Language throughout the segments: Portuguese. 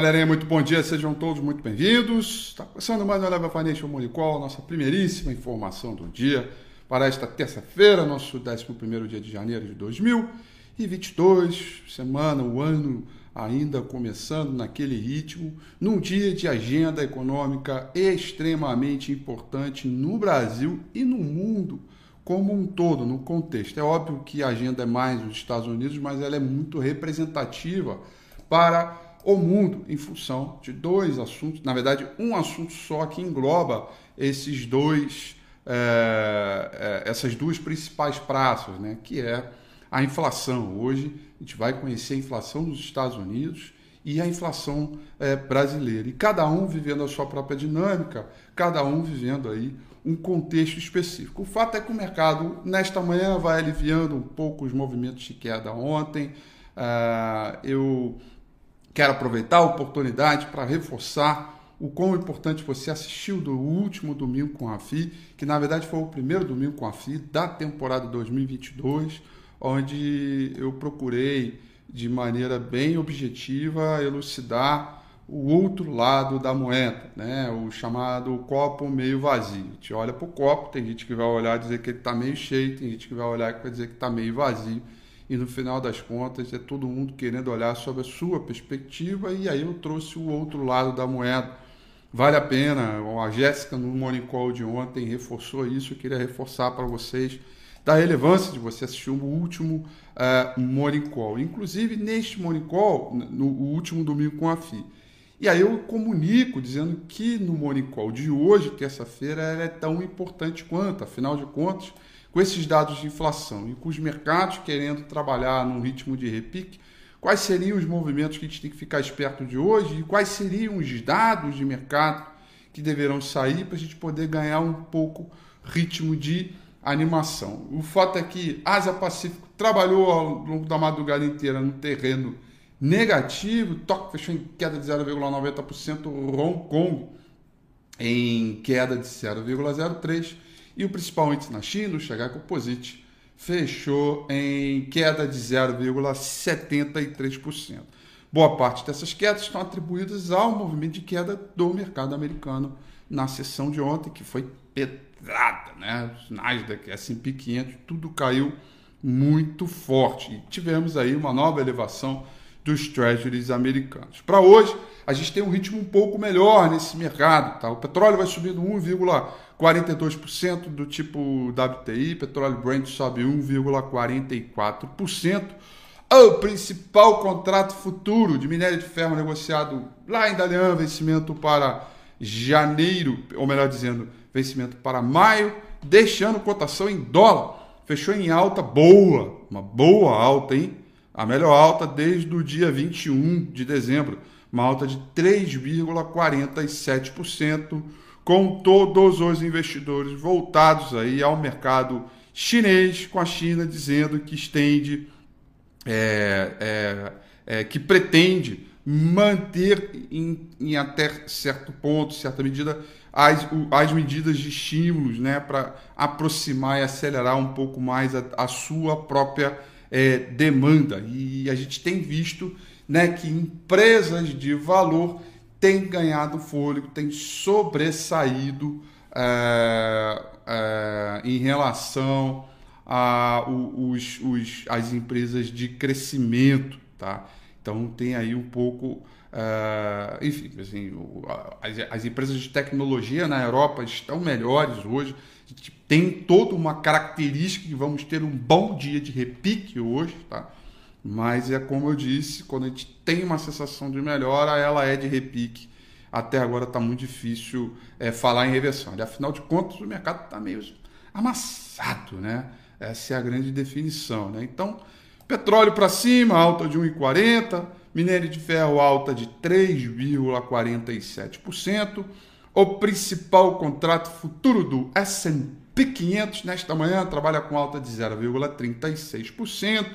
Galerinha, muito bom dia, sejam todos muito bem-vindos. Está começando mais uma Leva Financial Money Call, nossa primeiríssima informação do dia para esta terça-feira, nosso 11 dia de janeiro de 2022, semana, o ano ainda começando naquele ritmo, num dia de agenda econômica extremamente importante no Brasil e no mundo como um todo, no contexto. É óbvio que a agenda é mais nos Estados Unidos, mas ela é muito representativa para o mundo em função de dois assuntos, na verdade, um assunto só que engloba esses dois, é, essas duas principais praças, né, que é a inflação. Hoje a gente vai conhecer a inflação dos Estados Unidos e a inflação é, brasileira. E cada um vivendo a sua própria dinâmica, cada um vivendo aí um contexto específico. O fato é que o mercado, nesta manhã, vai aliviando um pouco os movimentos de queda ontem. Uh, eu Quero aproveitar a oportunidade para reforçar o quão importante você assistiu do último domingo com a FI, que na verdade foi o primeiro domingo com a FI da temporada 2022, onde eu procurei de maneira bem objetiva elucidar o outro lado da moeda, né? o chamado copo meio vazio. A gente olha para o copo, tem gente que vai olhar e dizer que ele está meio cheio, tem gente que vai olhar e vai dizer que está meio vazio e no final das contas é todo mundo querendo olhar sobre a sua perspectiva e aí eu trouxe o outro lado da moeda. Vale a pena, a Jéssica no Morning Call de ontem reforçou isso, eu queria reforçar para vocês da relevância de você assistir o último uh, Morning Call, inclusive neste Morning Call, no último domingo com a FI. E aí eu comunico dizendo que no Morning Call de hoje, terça-feira, ela é tão importante quanto, afinal de contas, com esses dados de inflação e com os mercados querendo trabalhar num ritmo de repique, quais seriam os movimentos que a gente tem que ficar esperto de hoje e quais seriam os dados de mercado que deverão sair para a gente poder ganhar um pouco ritmo de animação. O fato é que Ásia Pacífico trabalhou ao longo da madrugada inteira no terreno negativo, Tóquio fechou em queda de 0,90%, Hong Kong em queda de 0,03%, e o principal índice na China, o Shanghai Composite, fechou em queda de 0,73%. Boa parte dessas quedas estão atribuídas ao movimento de queda do mercado americano na sessão de ontem, que foi pedrada, né? Nasdaq, S&P 500, tudo caiu muito forte. E tivemos aí uma nova elevação dos treasuries americanos. Para hoje, a gente tem um ritmo um pouco melhor nesse mercado. Tá? O petróleo vai subindo 1,42% do tipo WTI, petróleo Brent sobe 1,44%. O principal contrato futuro de minério de ferro negociado lá em Dalian, vencimento para janeiro, ou melhor dizendo, vencimento para maio, deixando cotação em dólar. Fechou em alta boa, uma boa alta, hein? A melhor alta desde o dia 21 de dezembro, uma alta de 3,47%, com todos os investidores voltados aí ao mercado chinês, com a China dizendo que estende, é, é, é, que pretende manter em, em, até certo ponto, certa medida, as, as medidas de estímulos né, para aproximar e acelerar um pouco mais a, a sua própria é, demanda. E a gente tem visto né, que empresas de valor têm ganhado fôlego, têm sobressaído é, é, em relação a os, os, as empresas de crescimento. Tá? Então tem aí um pouco. Uh, enfim, assim, as, as, empresas de tecnologia na Europa estão melhores hoje tem toda uma característica que vamos ter um bom dia de repique hoje, tá? Mas é como eu disse, quando a gente tem uma sensação de melhora, ela é de repique. Até agora está muito difícil é, falar em reversão. E, afinal de contas, o mercado está meio amassado, né? Essa é a grande definição, né? Então, petróleo para cima, alta de 1,40, minério de ferro alta de 3,47%. O principal contrato futuro do S&P 500 nesta manhã trabalha com alta de 0,36%,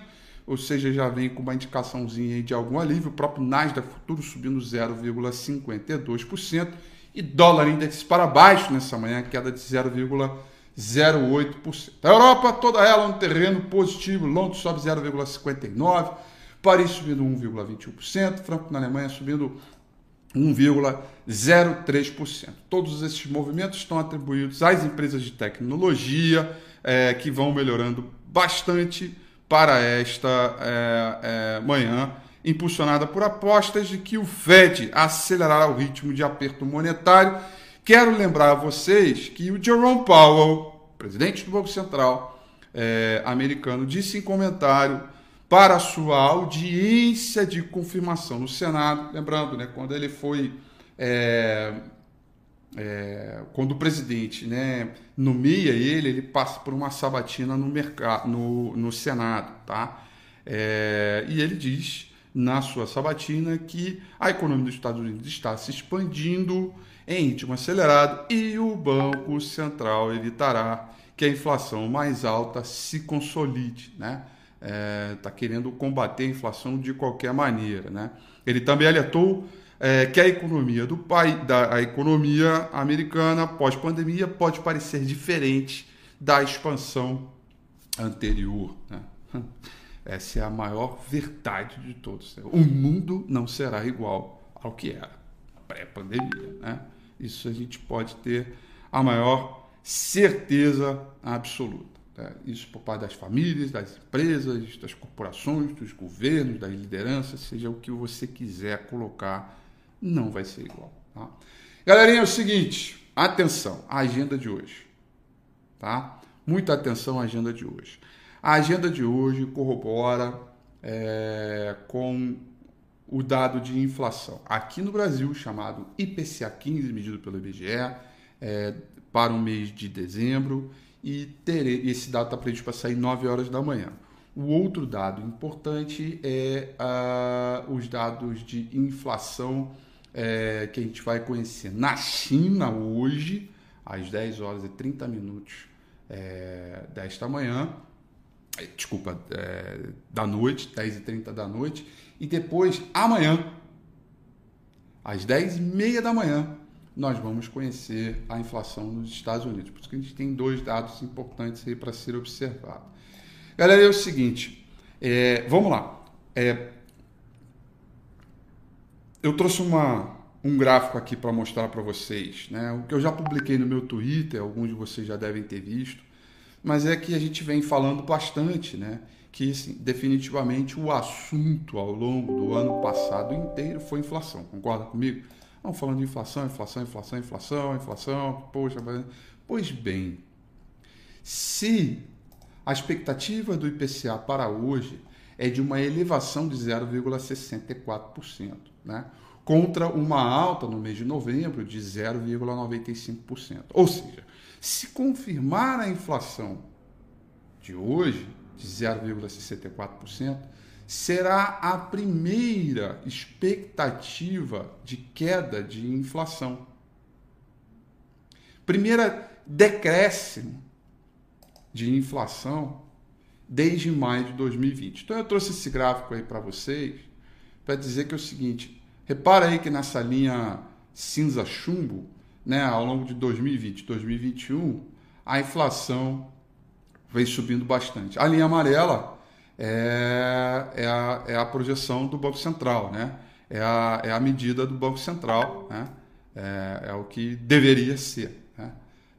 ou seja, já vem com uma indicaçãozinha de algum alívio. O próprio Nasdaq futuro subindo 0,52% e dólar índice para baixo nessa manhã, queda de 0,08%. A Europa toda ela no terreno positivo, Londres sobe 0,59%. Paris subindo 1,21%, Franco na Alemanha subindo 1,03%. Todos esses movimentos estão atribuídos às empresas de tecnologia é, que vão melhorando bastante para esta é, é, manhã, impulsionada por apostas de que o Fed acelerará o ritmo de aperto monetário. Quero lembrar a vocês que o Jerome Powell, presidente do Banco Central é, americano, disse em comentário para sua audiência de confirmação no Senado, lembrando, né, quando ele foi é, é, quando o presidente né, nomeia ele, ele passa por uma sabatina no, mercado, no, no Senado. Tá? É, e ele diz na sua sabatina que a economia dos Estados Unidos está se expandindo em ritmo acelerado e o Banco Central evitará que a inflação mais alta se consolide. Né? Está é, tá querendo combater a inflação de qualquer maneira. Né? Ele também alertou é, que a economia do pai, da economia americana pós-pandemia pode parecer diferente da expansão anterior. Né? Essa é a maior verdade de todos. O mundo não será igual ao que era pré-pandemia. Né? Isso a gente pode ter a maior certeza absoluta. Né? Isso por parte das famílias, das empresas, das corporações, dos governos, das lideranças, seja o que você quiser colocar, não vai ser igual. Tá? Galerinha, é o seguinte, atenção, a agenda de hoje. Tá? Muita atenção à agenda de hoje. A agenda de hoje corrobora é, com o dado de inflação aqui no Brasil, chamado IPCA 15, medido pelo IBGE, é, para o mês de dezembro, e terei, esse dado está previsto para sair 9 horas da manhã. O outro dado importante é uh, os dados de inflação é, que a gente vai conhecer na China hoje, às 10 horas e 30 minutos é, desta manhã, é, desculpa, é, da noite, 10 e 30 da noite, e depois amanhã, às 10 e meia da manhã, nós vamos conhecer a inflação nos Estados Unidos. Por isso que a gente tem dois dados importantes aí para ser observado. Galera, é o seguinte, é, vamos lá. É, eu trouxe uma, um gráfico aqui para mostrar para vocês, né? O que eu já publiquei no meu Twitter, alguns de vocês já devem ter visto, mas é que a gente vem falando bastante, né? Que assim, definitivamente o assunto ao longo do ano passado inteiro foi inflação. Concorda comigo? Vamos falando de inflação, inflação, inflação, inflação, inflação. Poxa, pois bem, se a expectativa do IPCA para hoje é de uma elevação de 0,64%, né? contra uma alta no mês de novembro de 0,95%. Ou seja, se confirmar a inflação de hoje de 0,64%, será a primeira expectativa de queda de inflação. Primeira decréscimo de inflação desde maio de 2020. Então eu trouxe esse gráfico aí para vocês para dizer que é o seguinte, repara aí que nessa linha cinza chumbo, né, ao longo de 2020 e 2021, a inflação vem subindo bastante. A linha amarela é, é, a, é a projeção do Banco Central, né? é, a, é a medida do Banco Central, né? é, é o que deveria ser né?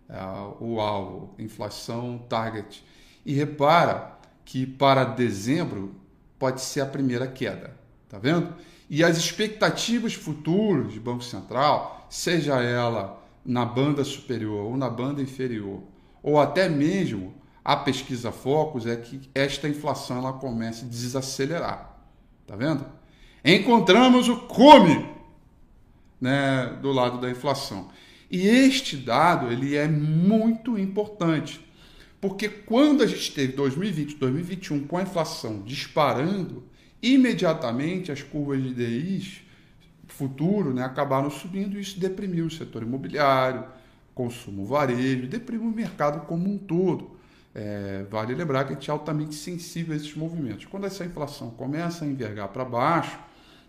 é o alvo, inflação target. E repara que para dezembro pode ser a primeira queda, tá vendo? E as expectativas futuras de Banco Central, seja ela na banda superior ou na banda inferior, ou até mesmo a pesquisa Focus é que esta inflação ela comece a desacelerar. Tá vendo? Encontramos o cume né, do lado da inflação. E este dado ele é muito importante, porque quando a gente teve 2020, 2021 com a inflação disparando, imediatamente as curvas de DIs futuro né, acabaram subindo e isso deprimiu o setor imobiliário, consumo varejo, deprimiu o mercado como um todo. É, vale lembrar que a gente é altamente sensível a esses movimentos. Quando essa inflação começa a envergar para baixo,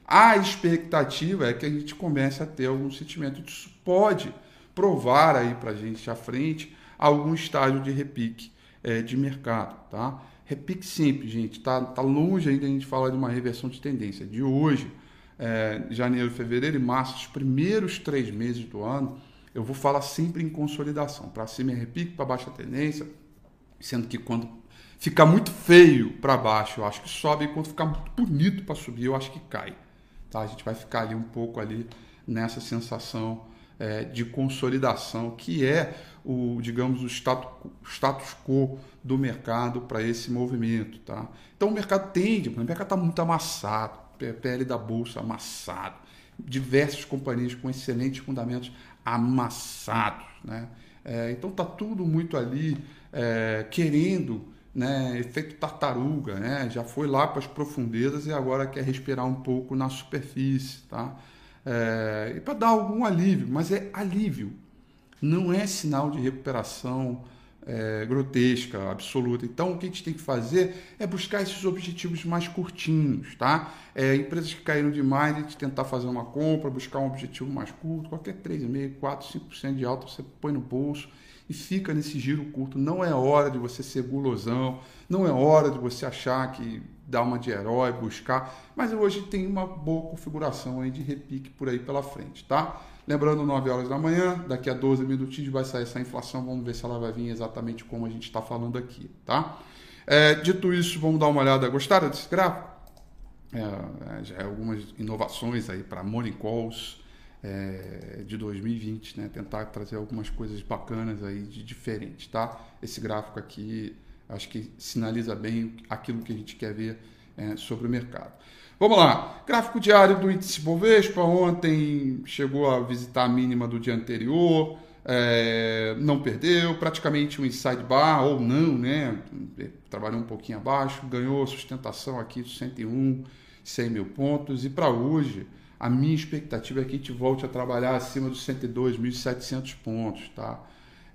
a expectativa é que a gente comece a ter algum sentimento. Isso pode provar aí para a gente à frente algum estágio de repique é, de mercado. Tá? Repique simples, gente. Tá, tá longe ainda a gente falar de uma reversão de tendência. De hoje, é, janeiro, fevereiro e março, os primeiros três meses do ano, eu vou falar sempre em consolidação. Para cima é repique, para baixo é tendência. Sendo que quando ficar muito feio para baixo, eu acho que sobe. E quando ficar muito bonito para subir, eu acho que cai. Tá? A gente vai ficar ali um pouco ali nessa sensação é, de consolidação, que é o, digamos, o status, status quo do mercado para esse movimento. Tá? Então o mercado tende, o mercado está muito amassado, PL da Bolsa amassado, diversas companhias com excelentes fundamentos amassados. Né? É, então está tudo muito ali é, querendo né, efeito tartaruga, né? já foi lá para as profundezas e agora quer respirar um pouco na superfície. Tá? é, e para dar algum alívio, mas é alívio, não é sinal de recuperação é, grotesca, absoluta. Então, o que a gente tem que fazer é buscar esses objetivos mais curtinhos, tá? É, empresas que caíram demais, a gente tentar fazer uma compra, buscar um objetivo mais curto, qualquer 3,5%, 4%, 5% de alta você põe no bolso e fica nesse giro curto. Não é hora de você ser gulosão, não é hora de você achar que dar uma de herói, buscar, mas hoje tem uma boa configuração aí de repique por aí pela frente, tá? Lembrando, 9 horas da manhã, daqui a 12 minutinhos vai sair essa inflação, vamos ver se ela vai vir exatamente como a gente está falando aqui, tá? É, dito isso, vamos dar uma olhada. Gostaram desse gráfico? É, é já é algumas inovações aí para Morning Calls é, de 2020, né? Tentar trazer algumas coisas bacanas aí de diferente, tá? Esse gráfico aqui Acho que sinaliza bem aquilo que a gente quer ver é, sobre o mercado. Vamos lá, gráfico diário do índice Bovespa. Ontem chegou a visitar a mínima do dia anterior, é, não perdeu, praticamente um inside bar, ou não, né? Trabalhou um pouquinho abaixo, ganhou sustentação aqui de 101, 100 mil pontos. E para hoje, a minha expectativa é que a gente volte a trabalhar acima dos 102.700 pontos, tá?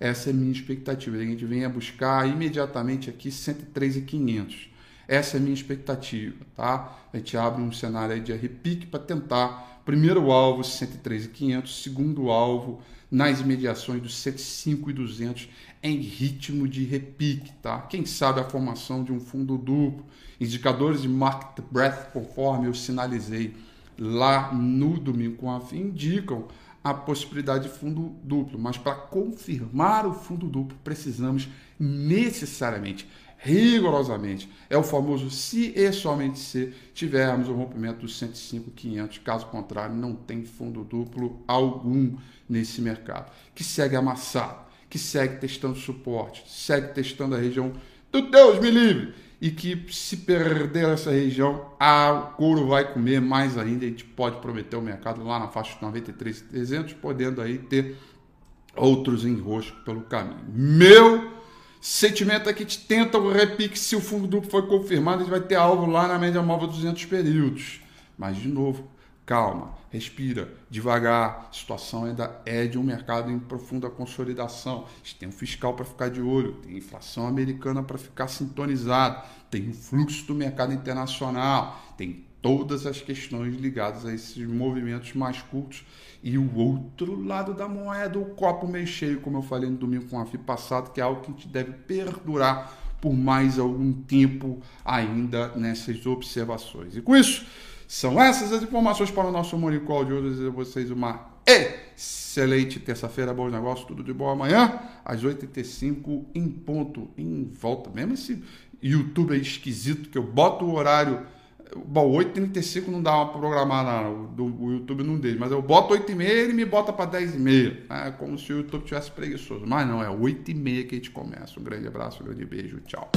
Essa é a minha expectativa. A gente venha buscar imediatamente aqui 103,500. Essa é a minha expectativa, tá? A gente abre um cenário aí de repique para tentar primeiro alvo 103,500, segundo alvo nas imediações dos 105,200 em ritmo de repique, tá? Quem sabe a formação de um fundo duplo, indicadores de market breadth, conforme eu sinalizei lá no domingo com a indicam a possibilidade de fundo duplo, mas para confirmar o fundo duplo precisamos necessariamente, rigorosamente, é o famoso se e somente se tivermos o rompimento dos 105,500, caso contrário não tem fundo duplo algum nesse mercado, que segue amassado, que segue testando suporte, segue testando a região do Deus me livre, e que se perder essa região, a couro vai comer mais ainda. A gente pode prometer o mercado lá na faixa de 93,300, podendo aí ter outros enroscos pelo caminho. Meu sentimento é que gente tenta o repique, se o fundo duplo foi confirmado, a gente vai ter algo lá na média móvel 200 períodos. Mas, de novo, calma, respira, devagar. A situação ainda é de um mercado em profunda consolidação. A gente tem um fiscal para ficar de olho, tem inflação americana para ficar sintonizado, tem o fluxo do mercado internacional, tem todas as questões ligadas a esses movimentos mais curtos. E o outro lado da moeda, o copo meio cheio, como eu falei no domingo com a FI passado, que é algo que a gente deve perdurar por mais algum tempo ainda nessas observações. E com isso, são essas as informações para o nosso Morning Call de hoje. Eu desejo a vocês uma excelente terça-feira, bons negócios, tudo de bom amanhã, às 8h35 em ponto, em volta. Mesmo esse YouTube é esquisito, que eu boto o horário. Bom, 8h35 não dá uma programar não, o YouTube não deixa, mas eu boto 8h30 e ele me bota para 10h30. É como se o YouTube tivesse preguiçoso. Mas não, é 8h30 que a gente começa. Um grande abraço, um grande beijo, tchau.